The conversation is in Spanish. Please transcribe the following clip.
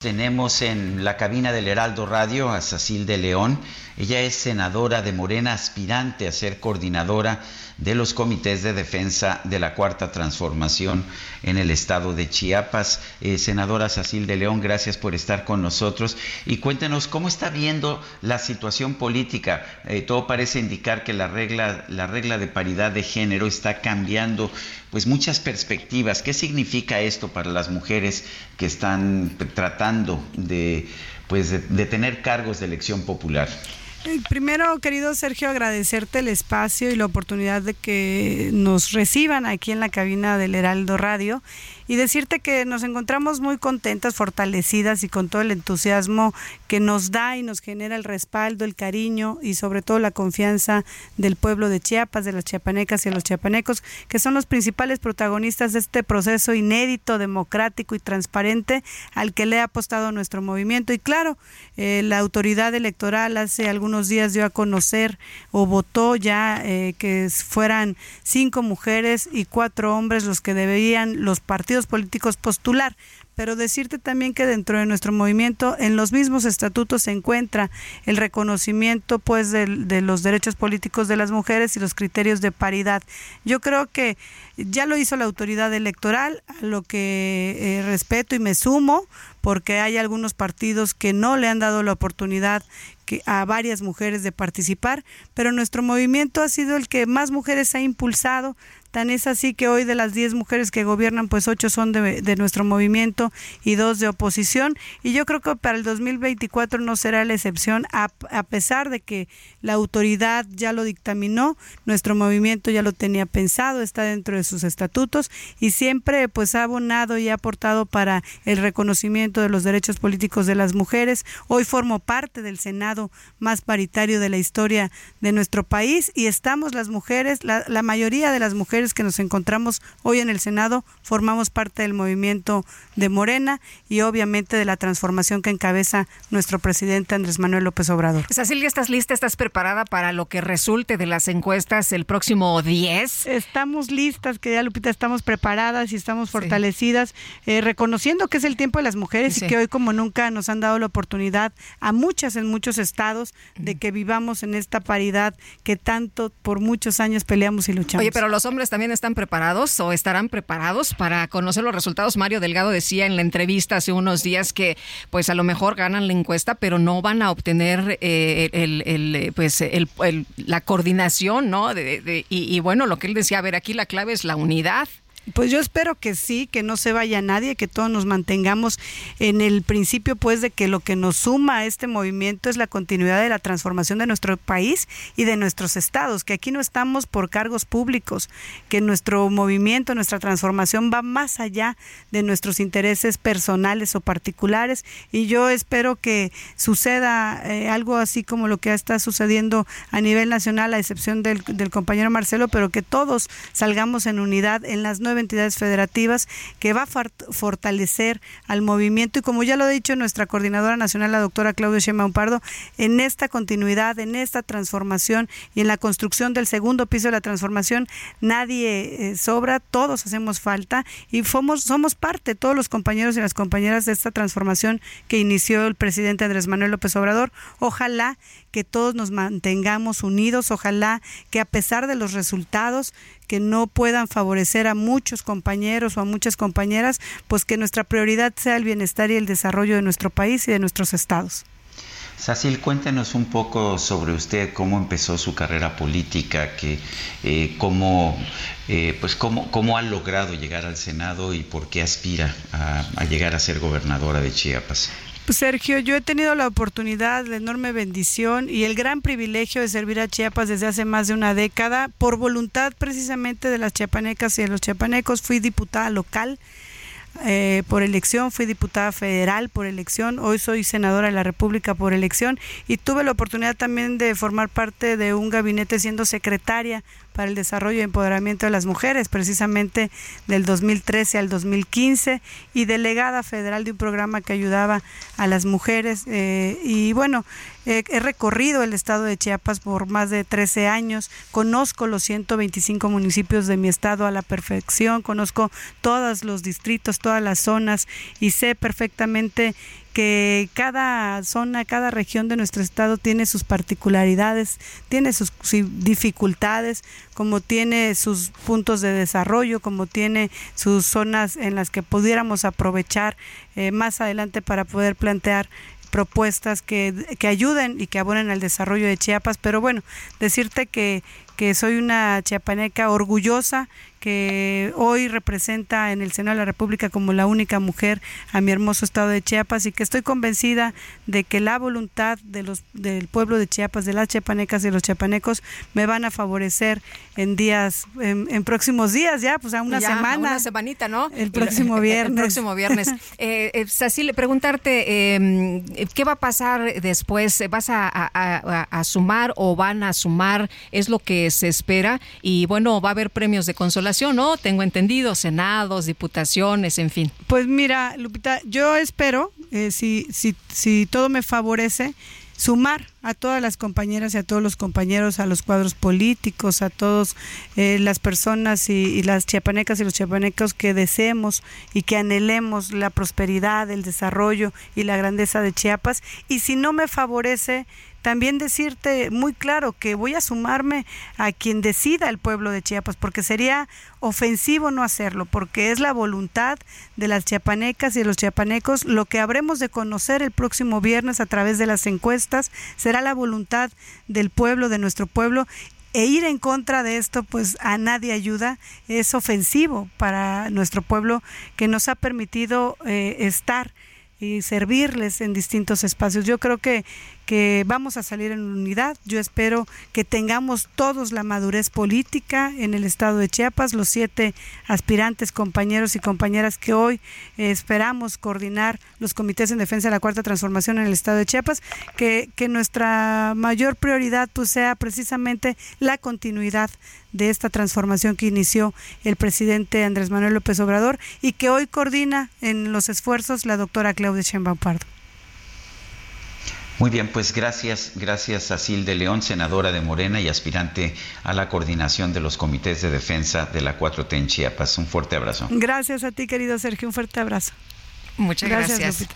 Tenemos en la cabina del Heraldo Radio a Cecil de León. Ella es senadora de Morena, aspirante a ser coordinadora de los comités de defensa de la Cuarta Transformación en el estado de Chiapas. Eh, senadora Sacil de León, gracias por estar con nosotros y cuéntenos cómo está viendo la situación política. Eh, todo parece indicar que la regla, la regla de paridad de género está cambiando pues muchas perspectivas. ¿Qué significa esto para las mujeres que están tratando de pues de tener cargos de elección popular? Primero, querido Sergio, agradecerte el espacio y la oportunidad de que nos reciban aquí en la cabina del Heraldo Radio y decirte que nos encontramos muy contentas, fortalecidas y con todo el entusiasmo que nos da y nos genera el respaldo, el cariño y sobre todo la confianza del pueblo de Chiapas, de las chiapanecas y los chiapanecos, que son los principales protagonistas de este proceso inédito, democrático y transparente al que le ha apostado nuestro movimiento. Y claro, eh, la autoridad electoral hace algunos días dio a conocer o votó ya eh, que fueran cinco mujeres y cuatro hombres los que deberían los partidos políticos postular pero decirte también que dentro de nuestro movimiento en los mismos estatutos se encuentra el reconocimiento pues de, los derechos políticos de las mujeres y los criterios de paridad. Yo creo que ya lo hizo la autoridad electoral, a lo que eh, respeto y me sumo, porque hay algunos partidos que no le han dado la oportunidad a varias mujeres de participar, pero nuestro movimiento ha sido el que más mujeres ha impulsado, Tan es así que hoy de las 10 mujeres que gobiernan, pues 8 son de, de, nuestro movimiento y 2 de oposición. Y yo creo que para el 2024 no será la excepción, a, a, pesar de que la autoridad ya lo dictaminó, nuestro movimiento ya lo tenía pensado, está dentro de sus estatutos y siempre pues ha abonado y ha aportado para el reconocimiento de los derechos políticos de las mujeres. Hoy formo parte del Senado más paritario de la historia de nuestro país y estamos las mujeres, la, la mayoría de las mujeres que nos encontramos hoy en el Senado formamos parte del movimiento de Morena y obviamente de la transformación que encabeza nuestro presidente Andrés Manuel López Obrador. Cecilia, ¿estás lista? ¿Estás preparada para lo que resulte de las encuestas el próximo 10? Estamos listas, querida Lupita, estamos preparadas y estamos fortalecidas, eh, reconociendo que es el tiempo de las mujeres y que hoy como nunca nos han dado la oportunidad a muchas en muchos estados de que vivamos en esta paridad que tanto por muchos años peleamos y luchamos. Oye, pero los hombres también están preparados o estarán preparados para conocer los resultados. Mario Delgado decía en la entrevista hace unos días que pues a lo mejor ganan la encuesta, pero no van a obtener eh, el, pues el, la coordinación, ¿no? y, y bueno, lo que él decía, a ver, aquí la clave es la unidad. Pues yo espero que sí, que no se vaya nadie, que todos nos mantengamos en el principio pues de que lo que nos suma a este movimiento es la continuidad de la transformación de nuestro país y de nuestros estados, que aquí no estamos por cargos públicos, que nuestro movimiento, nuestra transformación va más allá de nuestros intereses personales o particulares. Y yo espero que suceda eh, algo así como lo que está sucediendo a nivel nacional, a excepción del, del compañero Marcelo, pero que todos salgamos en unidad en las nueve entidades federativas que va a fortalecer al movimiento y como ya lo ha dicho nuestra coordinadora nacional, la doctora Claudia Sheinbaum Pardo, en esta continuidad, en esta transformación y en la construcción del segundo piso de la transformación, nadie eh, sobra, todos hacemos falta y somos, somos parte, todos los compañeros y las compañeras de esta transformación que inició el presidente Andrés Manuel López Obrador. Ojalá que todos nos mantengamos unidos, ojalá que a pesar de los resultados que no puedan favorecer a muchos compañeros o a muchas compañeras, pues que nuestra prioridad sea el bienestar y el desarrollo de nuestro país y de nuestros estados. Sacil, cuéntenos un poco sobre usted, cómo empezó su carrera política, que, eh, cómo, eh, pues cómo, cómo, ha logrado llegar al Senado y por qué aspira a llegar a ser gobernadora de Chiapas. Pues, Sergio, yo he tenido la oportunidad, la enorme bendición y el gran privilegio de servir a Chiapas desde hace más de una década por voluntad precisamente de las chiapanecas y de los chiapanecos. Fui diputada local eh, por elección, fui diputada federal por elección, hoy soy senadora de la República por elección y tuve la oportunidad también de formar parte de un gabinete siendo secretaria para el desarrollo y empoderamiento de las mujeres, precisamente del 2013 al 2015, y delegada federal de un programa que ayudaba a las mujeres. Eh, y bueno, he recorrido el estado de Chiapas por más de 13 años, conozco los 125 municipios de mi estado a la perfección, conozco todos los distritos, todas las zonas y sé perfectamente que cada zona, cada región de nuestro estado tiene sus particularidades, tiene sus dificultades, como tiene sus puntos de desarrollo, como tiene sus zonas en las que pudiéramos aprovechar eh, más adelante para poder plantear propuestas que, que ayuden y que abonen al desarrollo de Chiapas. Pero bueno, decirte que, que soy una chiapaneca orgullosa que hoy representa en el Senado de la República como la única mujer a mi hermoso estado de Chiapas y que estoy convencida de que la voluntad de los del pueblo de Chiapas, de las chiapanecas y los chiapanecos me van a favorecer en días, en, próximos días ya, pues a una semana. Una semanita, ¿no? El próximo viernes. El próximo viernes. eh, eh preguntarte, em, ¿qué va a pasar después? ¿Vas a, a sumar o van a sumar? Es lo que se espera y bueno, va a haber premios de consolación ¿no? Tengo entendido, senados, diputaciones, en fin. Pues mira, Lupita, yo espero, eh, si, si, si todo me favorece, sumar a todas las compañeras y a todos los compañeros, a los cuadros políticos, a todas eh, las personas y, y, las chiapanecas y los chiapanecos que deseemos y que anhelemos la prosperidad, el desarrollo y la grandeza de Chiapas. Y si no me favorece, también decirte muy claro que voy a sumarme a quien decida el pueblo de Chiapas, porque sería ofensivo no hacerlo, porque es la voluntad de las chiapanecas y de los chiapanecos. Lo que habremos de conocer el próximo viernes a través de las encuestas será la voluntad del pueblo, de nuestro pueblo, e ir en contra de esto pues a nadie ayuda, es ofensivo para nuestro pueblo que nos ha permitido eh, estar y servirles en distintos espacios. Yo creo que, que vamos a salir en unidad. Yo espero que tengamos todos la madurez política en el estado de Chiapas, los siete aspirantes, compañeros y compañeras que hoy eh, esperamos coordinar los comités en defensa de la cuarta transformación en el estado de Chiapas, que, que nuestra mayor prioridad pues sea precisamente la continuidad de esta transformación que inició el presidente Andrés Manuel López Obrador y que hoy coordina en los esfuerzos la doctora Claudia Sheinbaum Pardo. Muy bien, pues gracias, gracias a Sil de León, senadora de Morena y aspirante a la coordinación de los comités de defensa de la 4T en Chiapas. Un fuerte abrazo. Gracias a ti, querido Sergio, un fuerte abrazo. Muchas gracias.